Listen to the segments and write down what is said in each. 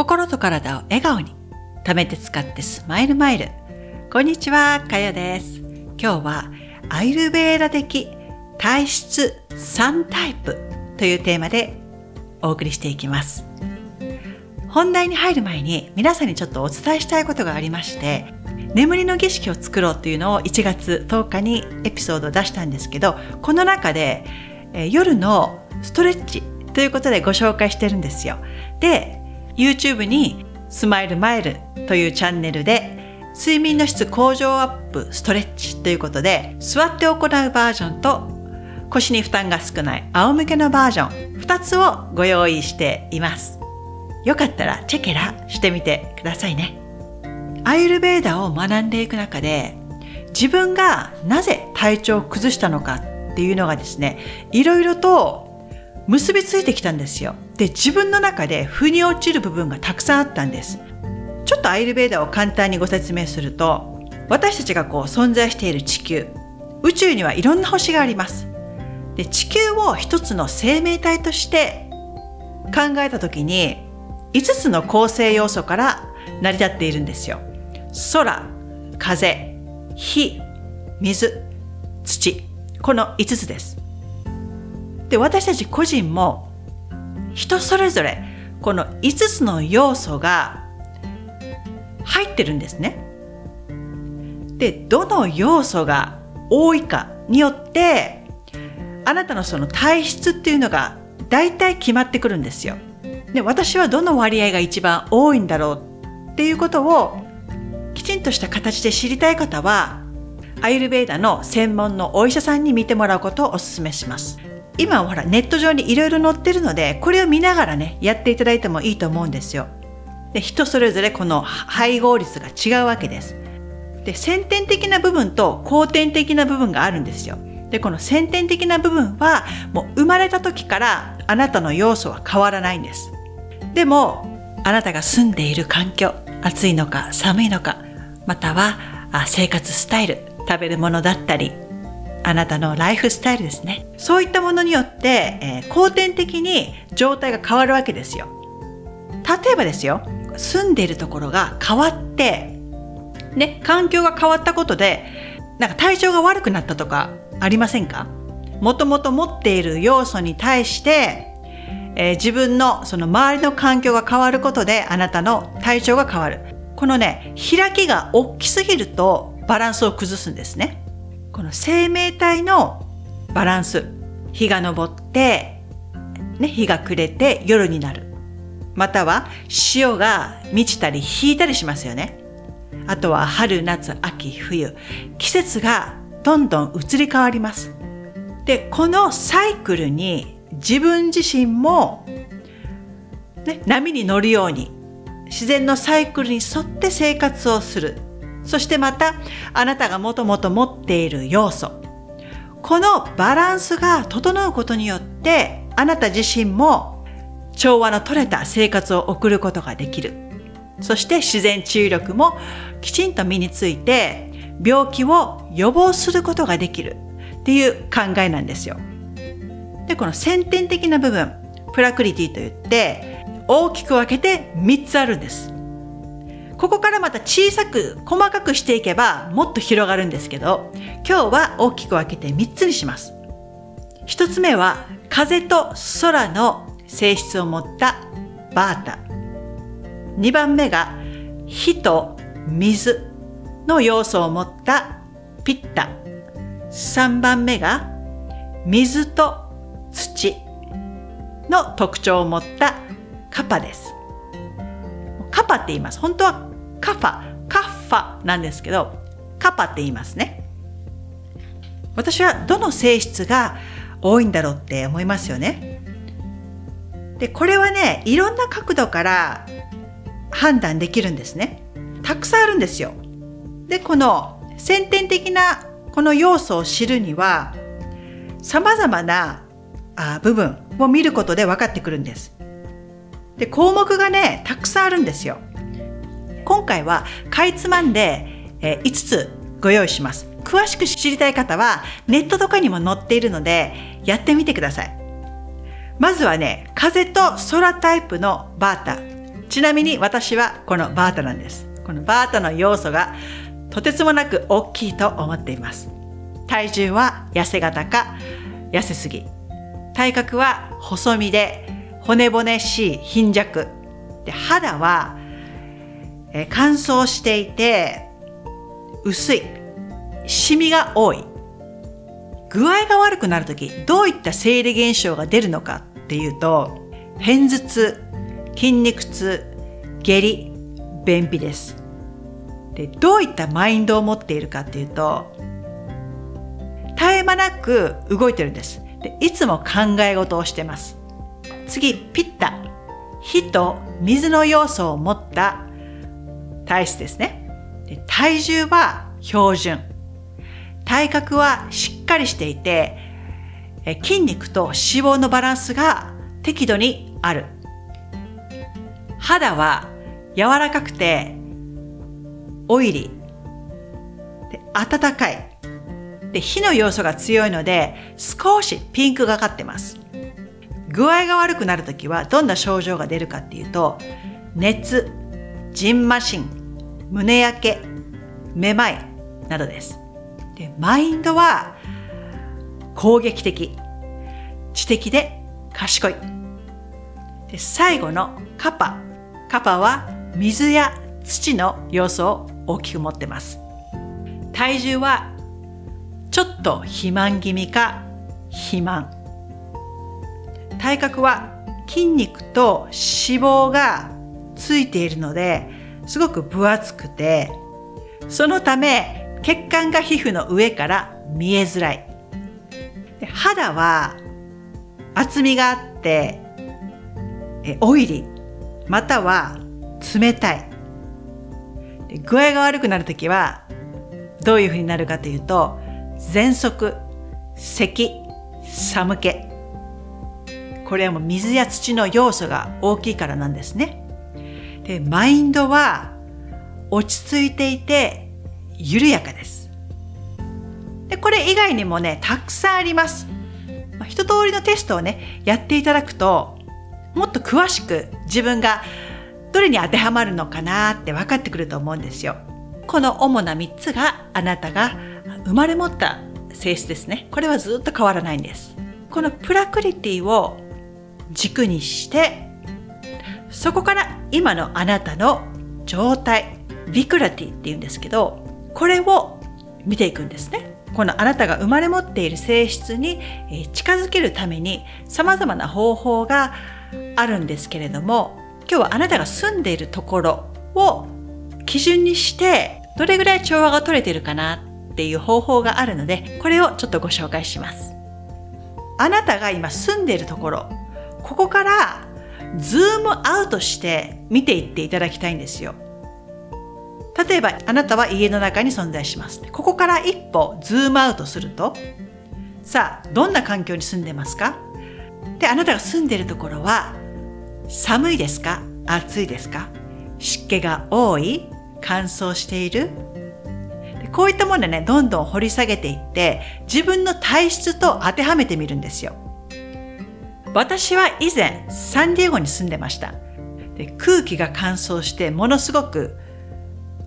心と体を笑顔に。貯めて使ってスマイルマイル。こんにちはかよです。今日はアイルベーラ的体質3タイプというテーマでお送りしていきます。本題に入る前に皆さんにちょっとお伝えしたいことがありまして眠りの儀式を作ろうというのを1月10日にエピソードを出したんですけどこの中で、え夜のストレッチということでご紹介してるんですよ。で YouTube にスマイルマイルというチャンネルで睡眠の質向上アップストレッチということで座って行うバージョンと腰に負担が少ない仰向けのバージョン2つをご用意しています。よかったらチェケラしてみてくださいね。アイルベーダを学んでいく中で自分がなぜ体調を崩したのかっていうのがですねいろいろと結びついてきたんですよ。で、自分の中で腑に落ちる部分がたくさんあったんです。ちょっとアイルベーダーを簡単にご説明すると、私たちがこう存在している地球、宇宙にはいろんな星があります。で、地球を一つの生命体として考えた時に、5つの構成要素から成り立っているんですよ。空、風、火、水、土。この5つです。で私たち個人も人それぞれこの5つの要素が入ってるんですね。でどの要素が多いかによってあなたのその体質っていうのが大体決まってくるんですよ。で私はどの割合が一番多いんだろうっていうことをきちんとした形で知りたい方はアイルベーダの専門のお医者さんに見てもらうことをお勧めします。今ほらネット上にいろいろ載ってるのでこれを見ながらねやっていただいてもいいと思うんですよ。で人それぞれこの配合率が違うわけです。で先天的な部分と後天的な部分があるんですよ。でこの先天的な部分はもう生まれた時からあなたの要素は変わらないんです。でもあなたが住んでいる環境暑いのか寒いのかまたは生活スタイル食べるものだったりあなたのライフスタイルですね。そういったものによって、えー、後天的に状態が変わるわけですよ。例えばですよ、住んでいるところが変わって、ね、環境が変わったことで、なんか体調が悪くなったとかありませんか？もともと持っている要素に対して、えー、自分のその周りの環境が変わることであなたの体調が変わる。このね、開きが大きすぎるとバランスを崩すんですね。この生命体のバランス日が昇って、ね、日が暮れて夜になる。または潮が満ちたり引いたりしますよね。あとは春夏秋冬季節がどんどん移り変わります。でこのサイクルに自分自身も、ね、波に乗るように自然のサイクルに沿って生活をする。そしてまたあなたがもともと持っている要素このバランスが整うことによってあなた自身も調和の取れた生活を送ることができるそして自然治癒力もきちんと身について病気を予防することができるっていう考えなんですよ。でこの先天的な部分プラクリティといって大きく分けて3つあるんです。ここからまた小さく細かくしていけばもっと広がるんですけど今日は大きく分けて3つにします。1つ目は風と空の性質を持ったバータ。2番目が火と水の要素を持ったピッタ。3番目が水と土の特徴を持ったカパです。カパって言います。本当はカファ、カッファなんですけど、カパって言いますね。私はどの性質が多いんだろうって思いますよね。で、これはね、いろんな角度から判断できるんですね。たくさんあるんですよ。で、この先天的なこの要素を知るには、様々な部分を見ることで分かってくるんです。で、項目がね、たくさんあるんですよ。今回はかいつまんで、え5つご用意します。詳しく知りたい方はネットとかにも載っているのでやってみてください。まずはね、風と空タイプのバータ。ちなみに私はこのバータなんです。このバータの要素がとてつもなく大きいと思っています。体重は痩せ型か痩せすぎ。体格は細身で骨々しい貧弱。で肌はえ乾燥していて薄い。シミが多い。具合が悪くなるとき、どういった生理現象が出るのかっていうと、片頭痛、筋肉痛、下痢、便秘です。で、どういったマインドを持っているかっていうと、絶え間なく動いてるんです。でいつも考え事をしてます。次、ピッタ。火と水の要素を持った体質ですね。で体重は標準。体格はしっかりしていて、筋肉と脂肪のバランスが適度にある。肌は柔らかくてオイリーで温かいで火の要素が強いので少しピンクがかってます具合が悪くなるときはどんな症状が出るかっていうと熱、じんましん、胸焼け、めまいなどです。でマインドは攻撃的知的で賢い。で最後のカパ。カパは水や土の要素を大きく持ってます。体重はちょっと肥満気味か肥満。体格は筋肉と脂肪がついているのですごく分厚くてそのため血管が皮膚の上から見えづらい肌は厚みがあってえオイリーまたは冷たい。具合が悪くなるときはどういうふうになるかというと、喘息、咳、寒気。これはもう水や土の要素が大きいからなんですね。で、マインドは落ち着いていて緩やかです。で、これ以外にもね、たくさんあります。まあ、一通りのテストをね、やっていただくと、もっと詳しく自分がどれに当てはまるのかなって分かってくると思うんですよ。この主な3つがあなたが生まれ持った性質ですね。これはずっと変わらないんです。このプラクリティを軸にしてそこから今のあなたの状態ビクラティっていうんですけどこれを見ていくんですね。このあなたが生まれ持っている性質に近づけるために様々な方法があるんですけれども今日はあなたが住んでいるところを基準にしてどれぐらい調和が取れているかなっていう方法があるのでこれをちょっとご紹介しますあなたが今住んでいるところここからズームアウトして見ていっていただきたいんですよ。例えばあなたは家の中に存在します。ここから一歩ズームアウトするとさあどんな環境に住んでますか？で、あなたが住んでいるところは、寒いですか？暑いですか？湿気が多い？乾燥している？こういったものね、どんどん掘り下げていって、自分の体質と当てはめてみるんですよ。私は以前、サンディエゴに住んでました。で空気が乾燥して、ものすごく、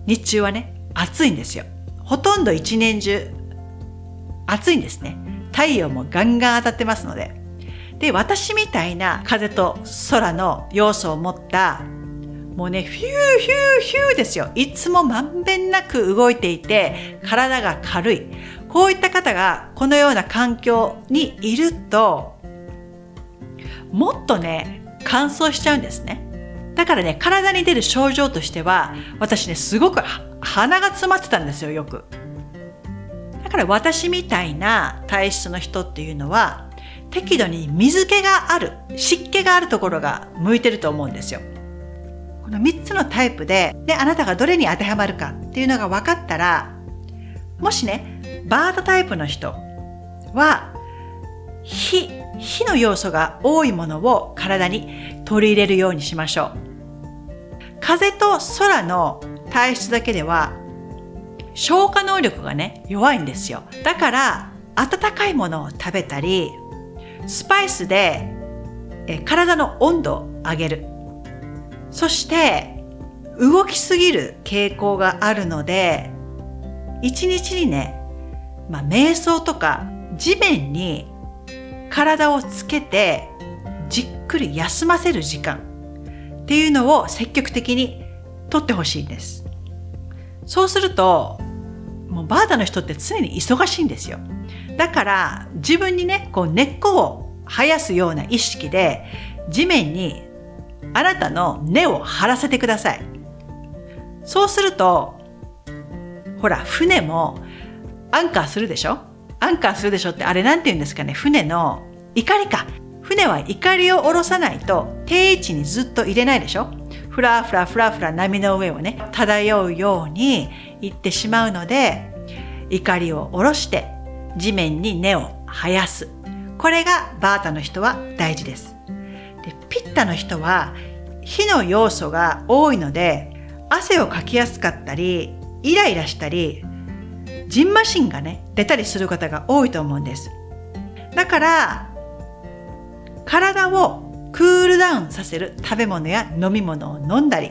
日中はね、暑いんですよ。ほとんど一年中、暑いんですね。太陽もガンガン当たってますので。で、私みたいな風と空の要素を持った、もうね、フューヒューヒューですよ。いつもまんべんなく動いていて、体が軽い。こういった方がこのような環境にいると、もっとね、乾燥しちゃうんですね。だからね、体に出る症状としては、私ね、すごく鼻が詰まってたんですよ、よく。だから私みたいな体質の人っていうのは、適度に水気がある、湿気があるところが向いてると思うんですよ。この3つのタイプで、で、あなたがどれに当てはまるかっていうのが分かったら、もしね、バードタイプの人は、火、火の要素が多いものを体に取り入れるようにしましょう。風と空の体質だけでは、消化能力がね、弱いんですよ。だから、温かいものを食べたり、スパイスでえ体の温度を上げる。そして動きすぎる傾向があるので一日にね、まあ、瞑想とか地面に体をつけてじっくり休ませる時間っていうのを積極的にとってほしいんです。そうすると、もうバータの人って常に忙しいんですよ。だから自分にね、こう根っこを生やすような意識で地面にあなたの根を張らせてください。そうすると、ほら、船もアンカーするでしょ？アンカーするでしょってあれなんて言うんですかね船の怒りか。船は怒りを下ろさないと定位置にずっと入れないでしょふらふらふらふら波の上をね、漂うように行ってしまうので、怒りを下ろして地面に根を生やす。これがバータの人は大事です。でピッタの人は火の要素が多いので汗をかきやすかったりイライラしたりジンマシンがね出たりする方が多いと思うんですだから体をクールダウンさせる食べ物や飲み物を飲んだり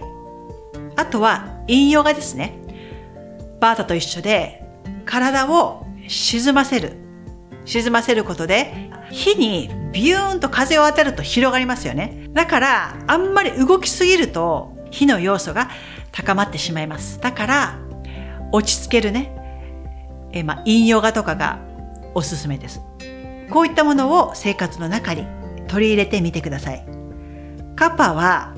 あとは飲用がですねバータと一緒で体を沈ませる沈ませることで火にビューンと風を当てると広がりますよね。だから、あんまり動きすぎると火の要素が高まってしまいます。だから、落ち着けるね、えまあ、陰陽画とかがおすすめです。こういったものを生活の中に取り入れてみてください。カパは、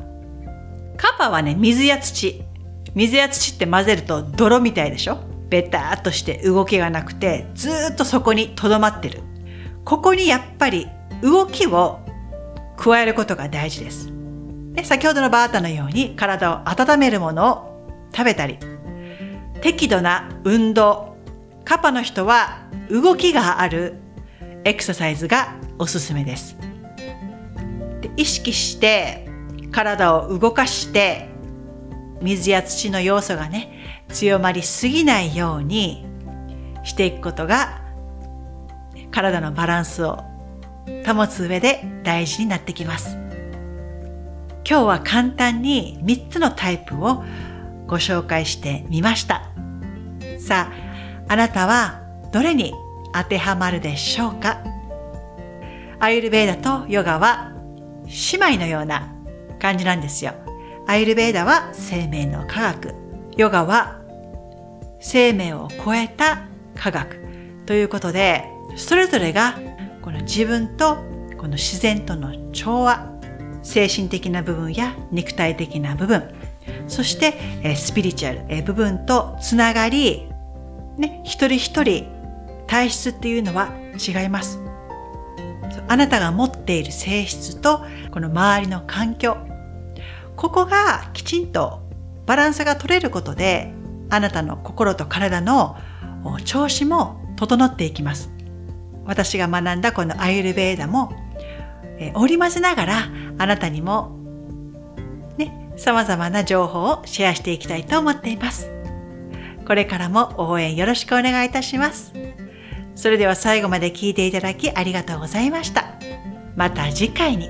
カパはね、水や土。水や土って混ぜると泥みたいでしょ？ベターっとして動きがなくて、ずっとそこに留まってる。ここにやっぱり動きを加えることが大事です。で先ほどのバータのように体を温めるものを食べたり、適度な運動、カパの人は動きがあるエクササイズがおすすめです。で意識して体を動かして水や土の要素がね強まりすぎないようにしていくことが体のバランスを保つ上で大事になってきます。今日は簡単に3つのタイプをご紹介してみました。さあ、あなたはどれに当てはまるでしょうか？アイルベーダとヨガは姉妹のような感じなんですよ。アイルベーダは生命の科学。ヨガは生命を超えた科学。ということで、それぞれがこの自分とこの自然との調和精神的な部分や肉体的な部分そしてスピリチュアル部分とつながり、ね、一人一人体質っていうのは違います。あなたが持っている性質とこの周りの環境。ここがきちんとバランスが取れることであなたの心と体の調子も整っていきます。私が学んだこのアイルベーダも、え、織り交ぜながらあなたにもね、様々な情報をシェアしていきたいと思っています。これからも応援よろしくお願いいたします。それでは最後まで聞いていただきありがとうございました。また次回に。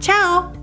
チャオ